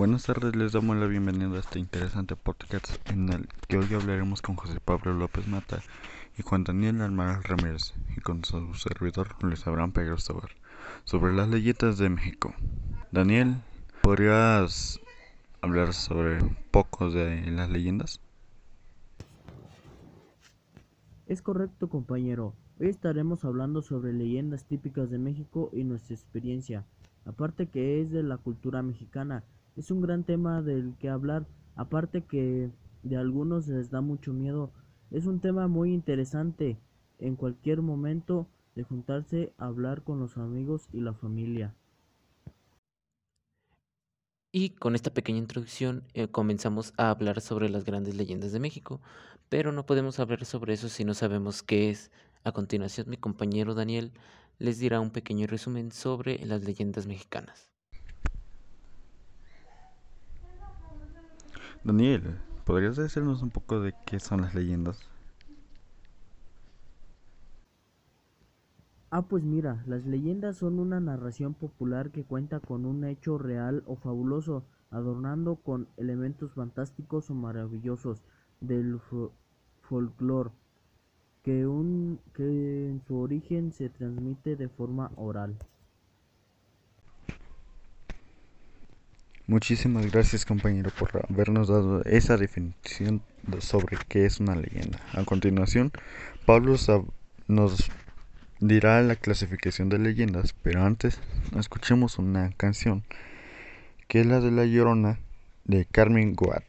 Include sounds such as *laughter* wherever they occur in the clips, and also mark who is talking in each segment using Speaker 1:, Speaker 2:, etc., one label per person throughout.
Speaker 1: Buenas tardes, les damos la bienvenida a este interesante podcast en el que hoy hablaremos con José Pablo López Mata y Juan Daniel Almaraz Ramírez y con su servidor Luis Abraham Pérez Tobar sobre las leyendas de México. Daniel, ¿podrías hablar sobre un poco de las leyendas?
Speaker 2: Es correcto, compañero. Hoy estaremos hablando sobre leyendas típicas de México y nuestra experiencia. Aparte que es de la cultura mexicana, es un gran tema del que hablar. Aparte que de algunos les da mucho miedo, es un tema muy interesante en cualquier momento de juntarse hablar con los amigos y la familia.
Speaker 3: Y con esta pequeña introducción eh, comenzamos a hablar sobre las grandes leyendas de México, pero no podemos hablar sobre eso si no sabemos qué es. A continuación mi compañero Daniel les dirá un pequeño resumen sobre las leyendas mexicanas.
Speaker 1: Daniel, ¿podrías decirnos un poco de qué son las leyendas?
Speaker 2: Ah, pues mira, las leyendas son una narración popular que cuenta con un hecho real o fabuloso, adornando con elementos fantásticos o maravillosos del folclore, que, que en su origen se transmite de forma oral.
Speaker 1: Muchísimas gracias compañero por habernos dado esa definición sobre qué es una leyenda. A continuación, Pablo nos dirá la clasificación de leyendas, pero antes escuchemos una canción que es la de La Llorona de Carmen Guat.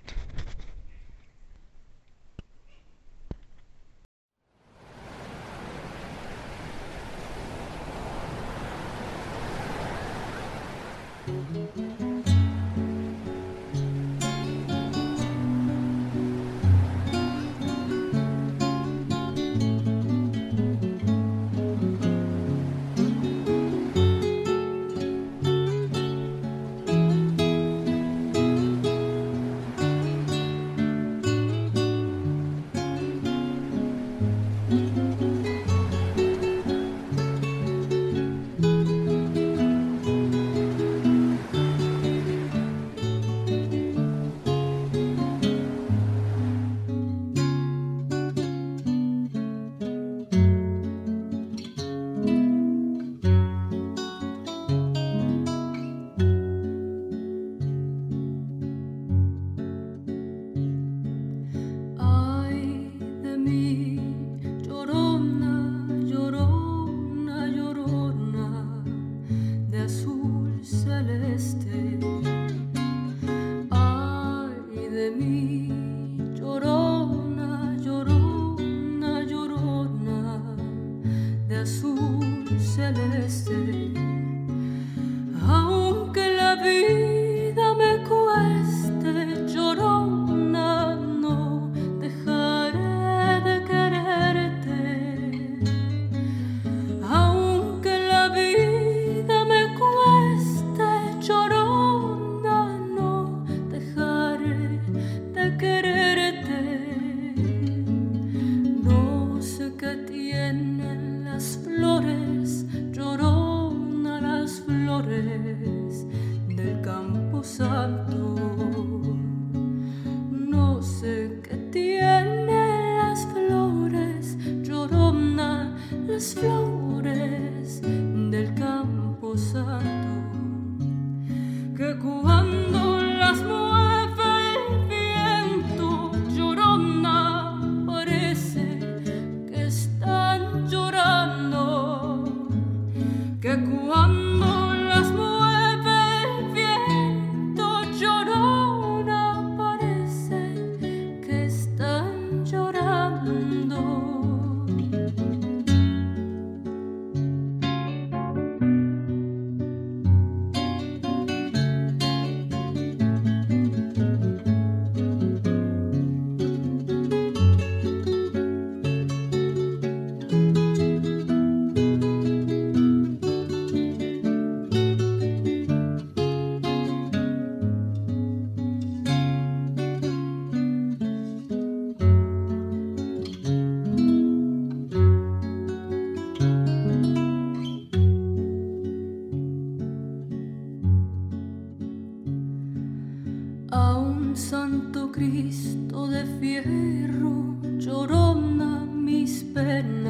Speaker 1: Fierro, llorona mis penas,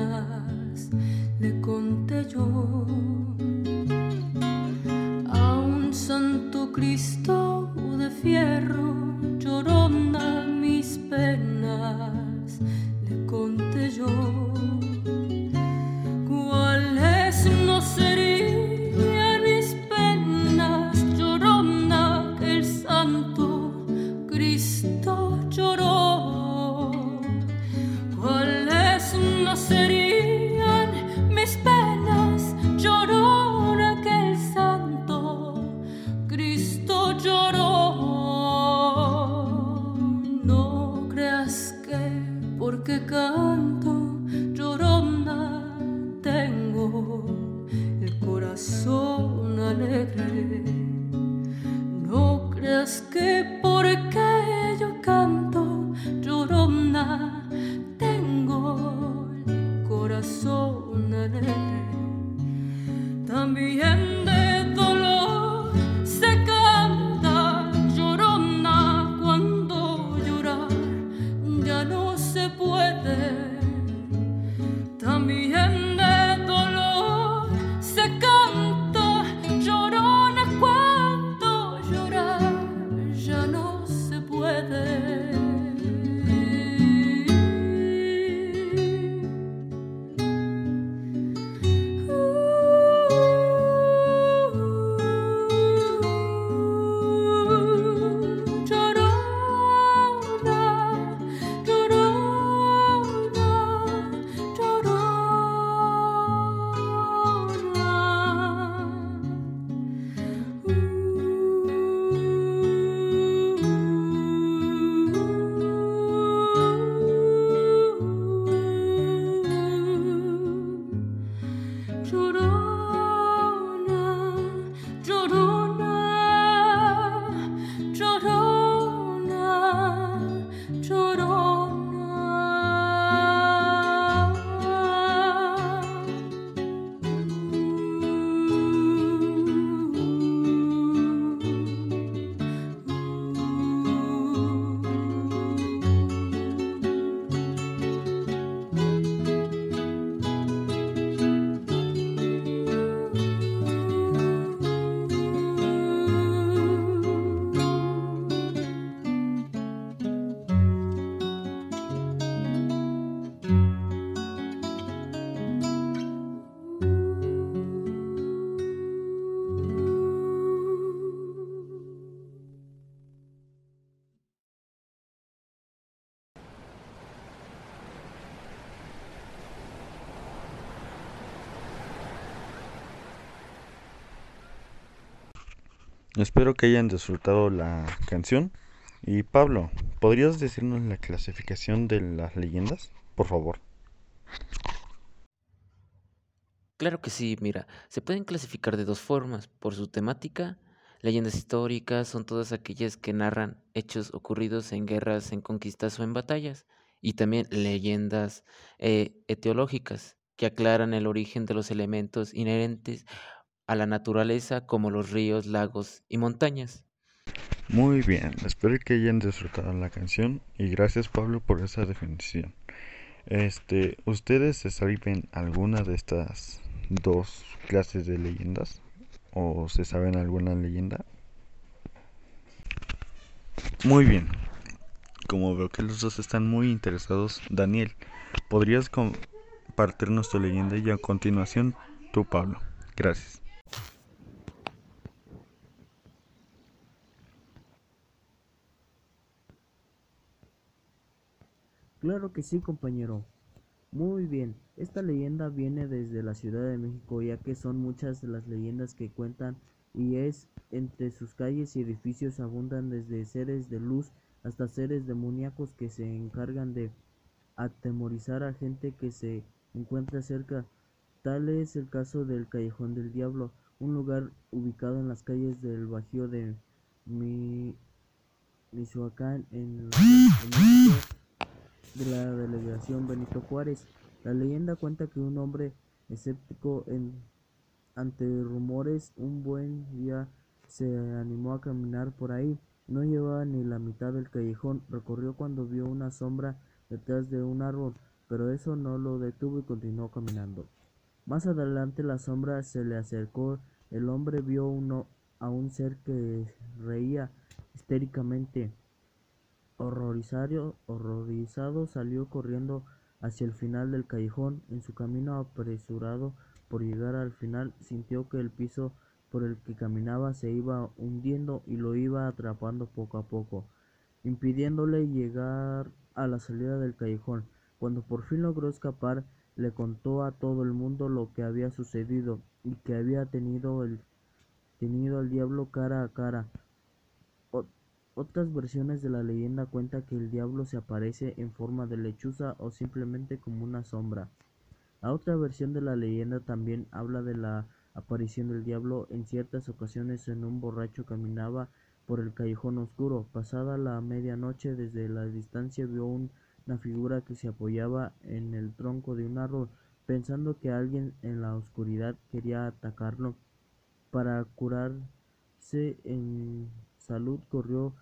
Speaker 1: casque porque canta
Speaker 4: Espero que hayan disfrutado la canción. Y Pablo, ¿podrías decirnos la clasificación de las leyendas? Por favor.
Speaker 3: Claro que sí, mira, se pueden clasificar de dos formas, por su temática. Leyendas históricas son todas aquellas que narran hechos ocurridos en guerras, en conquistas o en batallas. Y también leyendas eh, etiológicas, que aclaran el origen de los elementos inherentes a la naturaleza como los ríos, lagos y montañas.
Speaker 4: Muy bien, espero que hayan disfrutado la canción y gracias Pablo por esa definición. Este, ¿ustedes se saben alguna de estas dos clases de leyendas? ¿O se saben alguna leyenda? Muy bien. Como veo que los dos están muy interesados, Daniel, ¿podrías compartirnos tu leyenda y a continuación tú, Pablo? Gracias.
Speaker 2: Claro que sí, compañero. Muy bien, esta leyenda viene desde la Ciudad de México, ya que son muchas las leyendas que cuentan y es entre sus calles y edificios abundan desde seres de luz hasta seres demoníacos que se encargan de atemorizar a gente que se encuentra cerca. Tal es el caso del Callejón del Diablo, un lugar ubicado en las calles del Bajío de Michoacán en, México de la delegación Benito Juárez. La leyenda cuenta que un hombre escéptico en, ante rumores un buen día se animó a caminar por ahí. No llevaba ni la mitad del callejón, recorrió cuando vio una sombra detrás de un árbol, pero eso no lo detuvo y continuó caminando. Más adelante la sombra se le acercó, el hombre vio uno, a un ser que reía histéricamente. Horrorizado, salió corriendo hacia el final del callejón. En su camino apresurado por llegar al final, sintió que el piso por el que caminaba se iba hundiendo y lo iba atrapando poco a poco, impidiéndole llegar a la salida del callejón. Cuando por fin logró escapar, le contó a todo el mundo lo que había sucedido y que había tenido el tenido al diablo cara a cara. Otras versiones de la leyenda cuentan que el diablo se aparece en forma de lechuza o simplemente como una sombra. La otra versión de la leyenda también habla de la aparición del diablo en ciertas ocasiones en un borracho caminaba por el callejón oscuro. Pasada la medianoche desde la distancia vio una figura que se apoyaba en el tronco de un árbol, pensando que alguien en la oscuridad quería atacarlo. Para curarse en salud corrió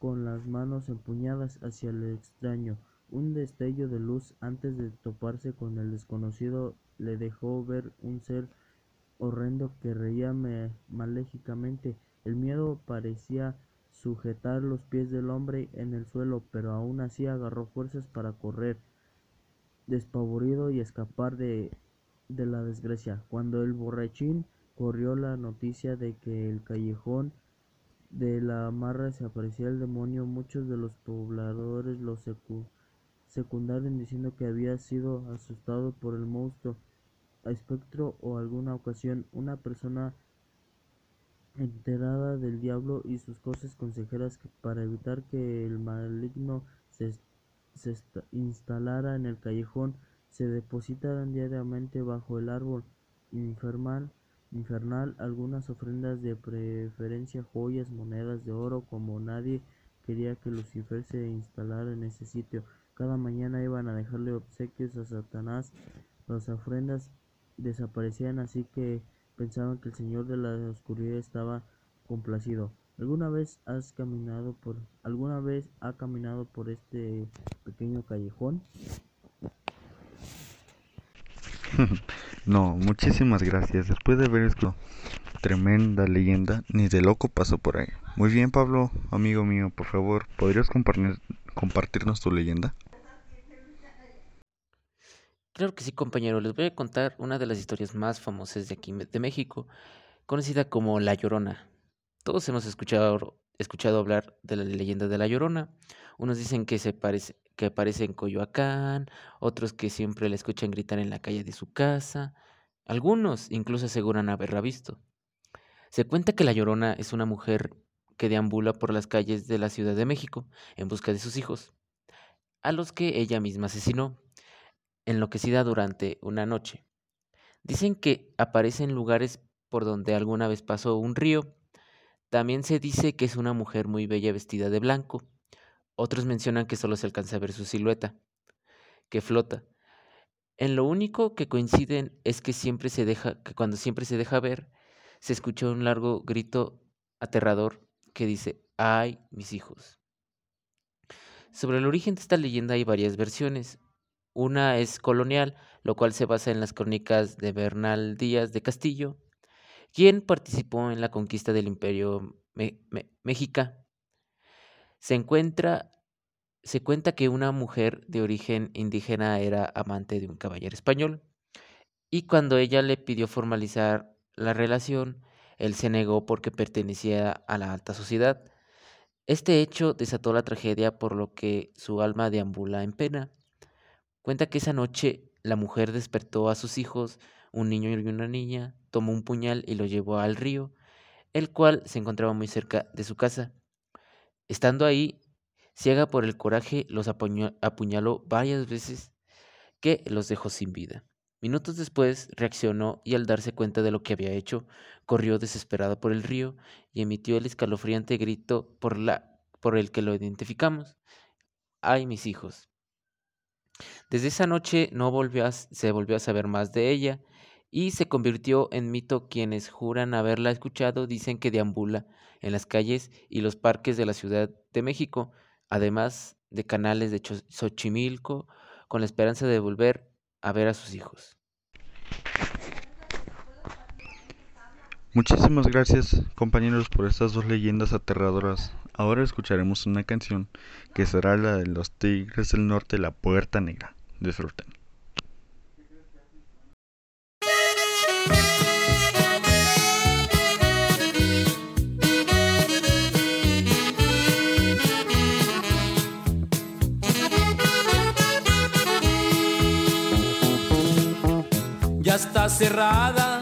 Speaker 2: con las manos empuñadas hacia el extraño. Un destello de luz antes de toparse con el desconocido le dejó ver un ser horrendo que reía maléficamente. El miedo parecía sujetar los pies del hombre en el suelo, pero aún así agarró fuerzas para correr despavorido y escapar de, de la desgracia. Cuando el borrachín corrió la noticia de que el callejón de la amarra se aparecía el demonio, muchos de los pobladores lo secundaron diciendo que había sido asustado por el monstruo. Espectro o alguna ocasión una persona enterada del diablo y sus cosas consejeras para evitar que el maligno se, instalara en el callejón se depositaran diariamente bajo el árbol infernal, infernal algunas ofrendas de preferencia joyas, monedas de oro, como nadie quería que Lucifer se instalara en ese sitio. Cada mañana iban a dejarle obsequios a Satanás. Las ofrendas desaparecían así que pensaban que el señor de la oscuridad estaba complacido. ¿Alguna vez has caminado por alguna vez ha caminado por este pequeño callejón? *laughs*
Speaker 4: no, muchísimas gracias. Después de ver esto, tremenda leyenda, ni de loco pasó por ahí. Muy bien, Pablo, amigo mío, por favor, ¿podrías compartir, compartirnos tu leyenda?
Speaker 3: Claro que sí, compañero. Les voy a contar una de las historias más famosas de aquí de México, conocida como La Llorona. Todos hemos escuchado, escuchado hablar de la leyenda de La Llorona. Unos dicen que se parece, que aparece en Coyoacán, otros que siempre la escuchan gritar en la calle de su casa. Algunos incluso aseguran haberla visto. Se cuenta que La Llorona es una mujer que deambula por las calles de la Ciudad de México en busca de sus hijos, a los que ella misma asesinó enloquecida durante una noche. Dicen que aparece en lugares por donde alguna vez pasó un río. También se dice que es una mujer muy bella vestida de blanco. Otros mencionan que solo se alcanza a ver su silueta, que flota. En lo único que coinciden es que siempre se deja, que cuando siempre se deja ver, se escucha un largo grito aterrador que dice, ¡ay, mis hijos! Sobre el origen de esta leyenda hay varias versiones. Una es colonial, lo cual se basa en las crónicas de Bernal Díaz de Castillo, quien participó en la conquista del Imperio Mexica. Se encuentra se cuenta que una mujer de origen indígena era amante de un caballero español y cuando ella le pidió formalizar la relación, él se negó porque pertenecía a la alta sociedad. Este hecho desató la tragedia por lo que su alma deambula en pena. Cuenta que esa noche la mujer despertó a sus hijos, un niño y una niña, tomó un puñal y lo llevó al río, el cual se encontraba muy cerca de su casa. Estando ahí, ciega por el coraje, los apuñaló varias veces que los dejó sin vida. Minutos después reaccionó y al darse cuenta de lo que había hecho, corrió desesperada por el río y emitió el escalofriante grito por, la, por el que lo identificamos. ¡Ay, mis hijos! Desde esa noche no volvió se volvió a saber más de ella y se convirtió en mito. Quienes juran haberla escuchado dicen que deambula en las calles y los parques de la Ciudad de México, además de canales de Xochimilco, con la esperanza de volver a ver a sus hijos.
Speaker 4: Muchísimas gracias compañeros por estas dos leyendas aterradoras. Ahora escucharemos una canción que será la de los Tigres del Norte, La Puerta Negra. Disfruten.
Speaker 5: Está cerrada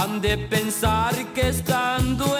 Speaker 5: Han de pensar que estando encerrada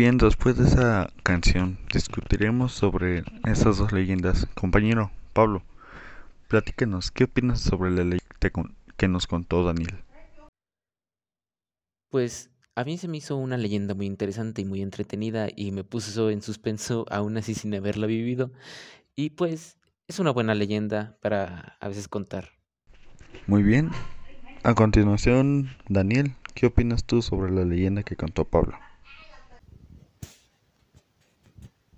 Speaker 4: bien, después de esa canción discutiremos sobre esas dos leyendas. Compañero Pablo, platícanos, ¿qué opinas sobre la ley que con- que nos contó Daniel?
Speaker 3: Pues a mí se me hizo una leyenda muy interesante y muy entretenida y me puso en suspenso aún así sin haberla vivido. Y pues es una buena leyenda para a veces contar.
Speaker 4: Muy bien. A continuación, Daniel, ¿qué opinas tú sobre la leyenda que contó Pablo?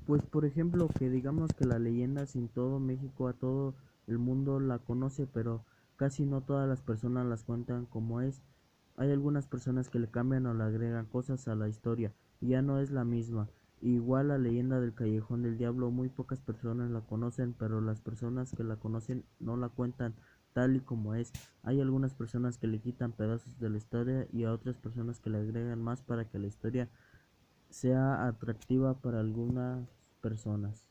Speaker 2: Pues por ejemplo que digamos que la leyenda sin todo México a todo el mundo la conoce, pero casi no todas las personas las cuentan como es. Hay algunas personas que le cambian o le agregan cosas a la historia y ya no es la misma. Igual la leyenda del Callejón del Diablo, muy pocas personas la conocen, pero las personas que la conocen no la cuentan tal y como es. Hay algunas personas que le quitan pedazos de la historia y a otras personas que le agregan más para que la historia sea atractiva para algunas personas.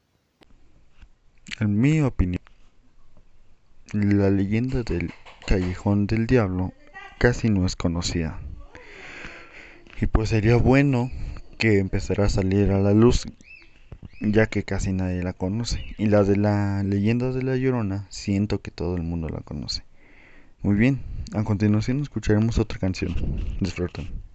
Speaker 4: En mi opinión, la leyenda del Callejón del Diablo casi no es conocida. Y pues sería bueno que empezara a salir a la luz ya que casi nadie la conoce. Y la de la leyenda de la Llorona siento que todo el mundo la conoce. Muy bien, a continuación escucharemos otra canción. Disfruten.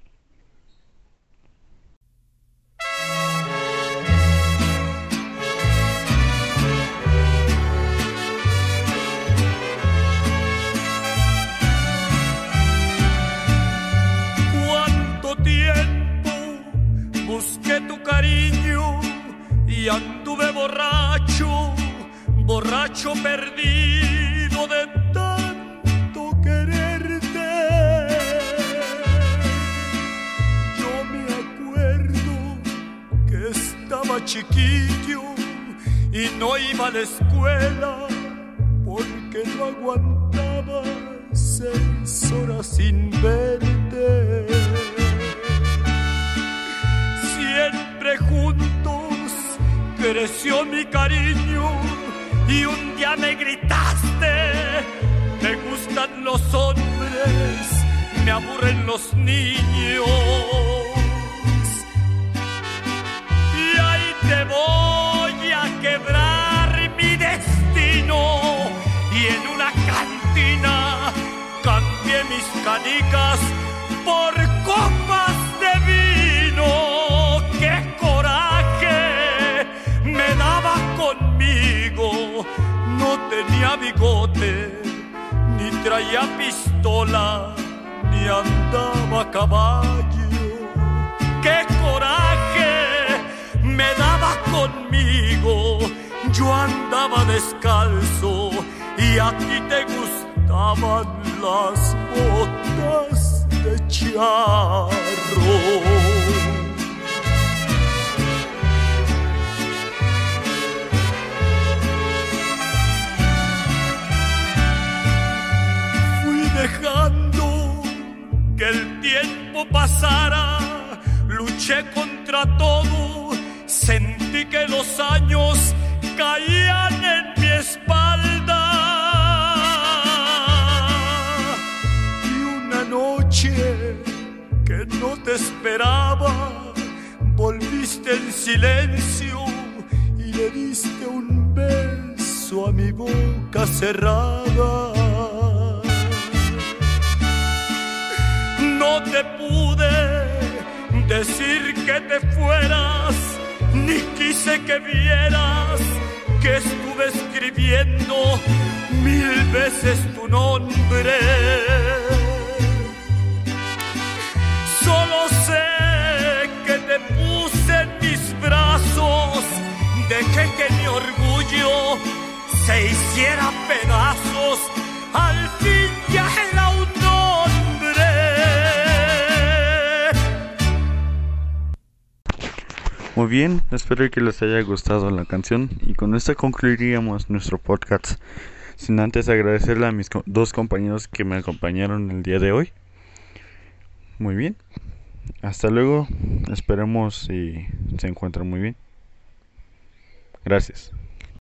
Speaker 6: Perdido de tanto quererte. Yo me acuerdo que estaba chiquillo y no iba a la escuela porque no aguantaba seis horas sin verte. Siempre juntos creció mi cariño y un día me gritaste, me gustan los hombres, me aburren los niños. Y ahí te voy a quebrar mi destino y en una cantina cambié mis canicas por bigote, ni traía pistola, ni andaba a caballo. ¡Qué coraje me daba conmigo! Yo andaba descalzo y a ti te gustaban las botas de charro. Luché contra todo, sentí que los años caían en mi espalda. Y una noche que no te esperaba, volviste en silencio y le diste un beso a mi boca cerrada. Decir que te fueras, ni quise que vieras que estuve escribiendo mil veces tu nombre. Solo sé que te puse en mis brazos, dejé que mi orgullo se hiciera pedazos,
Speaker 4: Muy bien, espero que les haya gustado la canción y con esta concluiríamos nuestro podcast. Sin antes agradecerle a mis dos compañeros que me acompañaron el día de hoy. Muy bien, hasta luego, esperemos y se encuentren muy bien. Gracias.